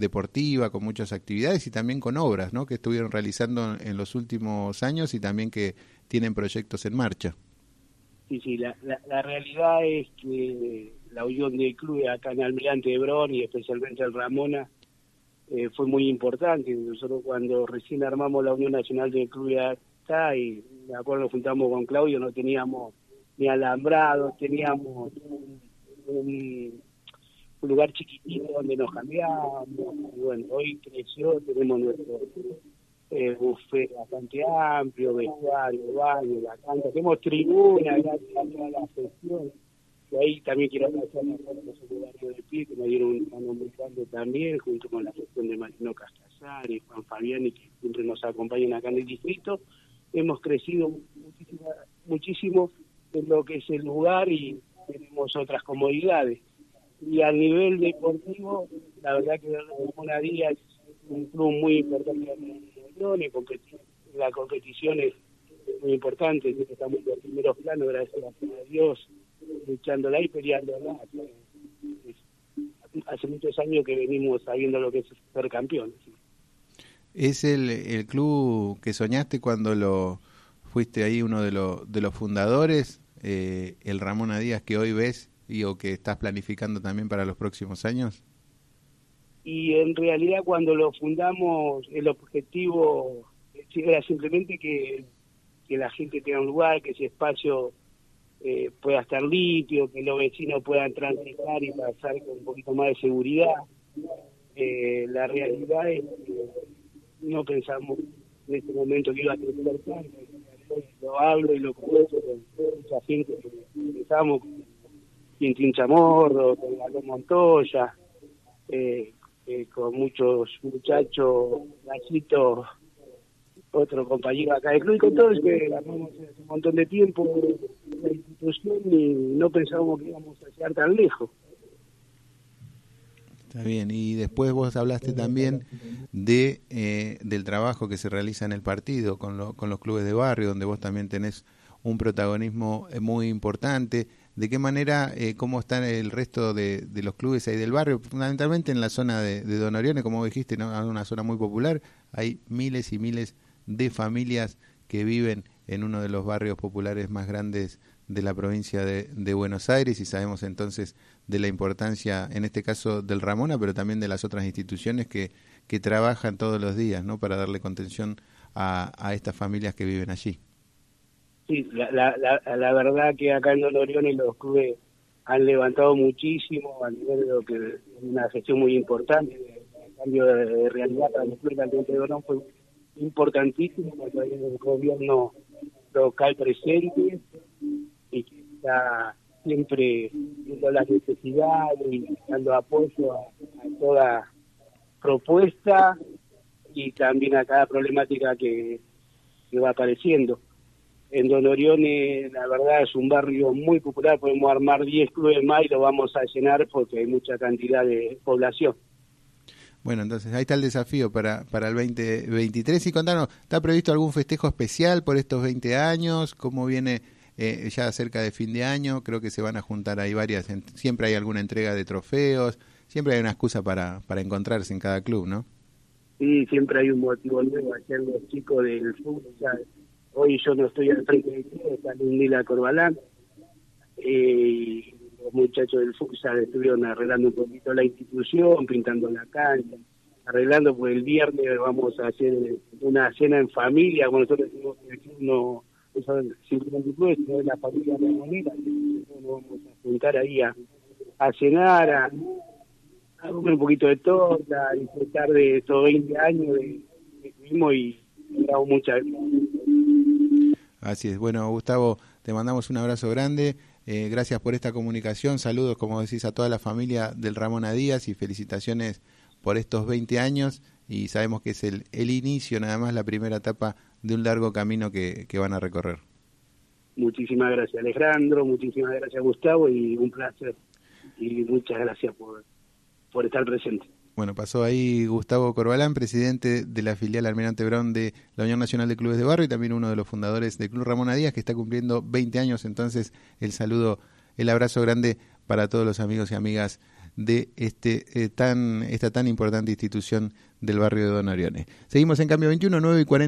deportiva, con muchas actividades y también con obras, ¿no? Que estuvieron realizando en los últimos años y también que tienen proyectos en marcha. Sí, sí, la, la, realidad es que la unión de clubes acá en Almirante Hebrón y especialmente el Ramona eh, fue muy importante. Nosotros cuando recién armamos la Unión Nacional de Clubes acá y de acuerdo nos juntamos con Claudio, no teníamos ni alambrado, teníamos un, lugar chiquitito donde nos cambiábamos. Y bueno, hoy creció, tenemos nuestro eh, buffet bastante amplio, vestuario, baño, la canta, tenemos tribuna, gracias a toda la sesión. Y ahí también quiero agradecer a los secretarios de pie que me dieron un mano muy grande también, junto con la gestión de Marino y Juan Fabiani, que siempre nos acompañan acá en el distrito. Hemos crecido muchísimo, muchísimo en lo que es el lugar y tenemos otras comodidades. Y a nivel deportivo, la verdad que Ramona Díaz es un club muy importante y porque la competición es muy importante, estamos en los primeros planos, gracias a Dios, luchándola y peleándola. Hace muchos años que venimos sabiendo lo que es ser campeón. ¿Es el, el club que soñaste cuando lo fuiste ahí uno de, los de los fundadores, eh, el Ramón Díaz que hoy ves y o que estás planificando también para los próximos años? Y en realidad cuando lo fundamos el objetivo era simplemente que, que la gente tenga un lugar, que ese espacio eh, pueda estar limpio, que los vecinos puedan transitar y pasar con un poquito más de seguridad. Eh, la realidad es que no pensamos en este momento que iba a crecer tanto. Lo hablo y lo conozco con mucha gente que con Quintín Chamorro, con Galo Montoya, eh, eh, con muchos muchachos, gachitos, otro compañero acá del club y con todos que ganamos un montón de tiempo la institución y no pensábamos que íbamos a llegar tan lejos. Está bien, y después vos hablaste también de eh, del trabajo que se realiza en el partido con, con los clubes de barrio, donde vos también tenés un protagonismo eh, muy importante. ¿De qué manera, eh, cómo están el resto de, los clubes ahí del barrio? Fundamentalmente en la zona de, Don Orione, como dijiste, ¿no? una zona muy popular. Hay miles y miles de familias que viven en uno de los barrios populares más grandes de la provincia de, Buenos Aires y sabemos entonces de la importancia, en este caso del Ramona, pero también de las otras instituciones que, que trabajan todos los días ¿no? para darle contención a estas familias que viven allí. Sí, la, verdad que acá en y los clubes han levantado muchísimo a nivel de lo que una gestión muy importante, el cambio de, realidad para los clubes de Dorón fue importantísimo cuando hay un gobierno local presente y que está siempre viendo las necesidades y dando apoyo a, toda propuesta y también a cada problemática que, va apareciendo. En Don Orione, la verdad, es un barrio muy popular, podemos armar 10 clubes más y lo vamos a llenar porque hay mucha cantidad de población. Bueno, entonces ahí está el desafío para, para el 2023. Y contanos, ¿está previsto algún festejo especial por estos 20 años? ¿Cómo viene eh, ya cerca de fin de año? Creo que se van a juntar ahí varias, siempre hay alguna entrega de trofeos, siempre hay una excusa para, para encontrarse en cada club, ¿no? Sí, siempre hay un motivo nuevo. Ayer los chicos del futsal, hoy yo no estoy al frente de ti, está Lindila Corbalán. Eh, los muchachos del futsal estuvieron arreglando un poquito la institución, pintando la cancha, arreglando, pues el viernes vamos a hacer una cena en familia, como nosotros decimos que no eso sino de la familia moneda, nos vamos a juntar ahí a, cenar, a, comer un poquito de torta, a disfrutar de estos 20 años de, tuvimos y damos muchas Así es. Bueno, Gustavo, te mandamos un abrazo grande. Eh, gracias por esta comunicación. Saludos, como decís, a toda la familia del Ramón Díaz y felicitaciones por estos 20 años. Y sabemos que es el, el inicio, nada más, la primera etapa de un largo camino que, que van a recorrer. Muchísimas gracias, Alejandro. Muchísimas gracias, Gustavo. Y un placer. Y muchas gracias por, por estar presente. Bueno, pasó ahí Gustavo Corbalán, presidente de la filial Almirante Brown de la Unión Nacional de Clubes de Barrio y también uno de los fundadores del Club Ramón Díaz, que está cumpliendo 20 años. Entonces, el saludo, el abrazo grande para todos los amigos y amigas de este tan esta tan importante institución del barrio de Don Oriones. Seguimos en cambio 21, 9 y 40.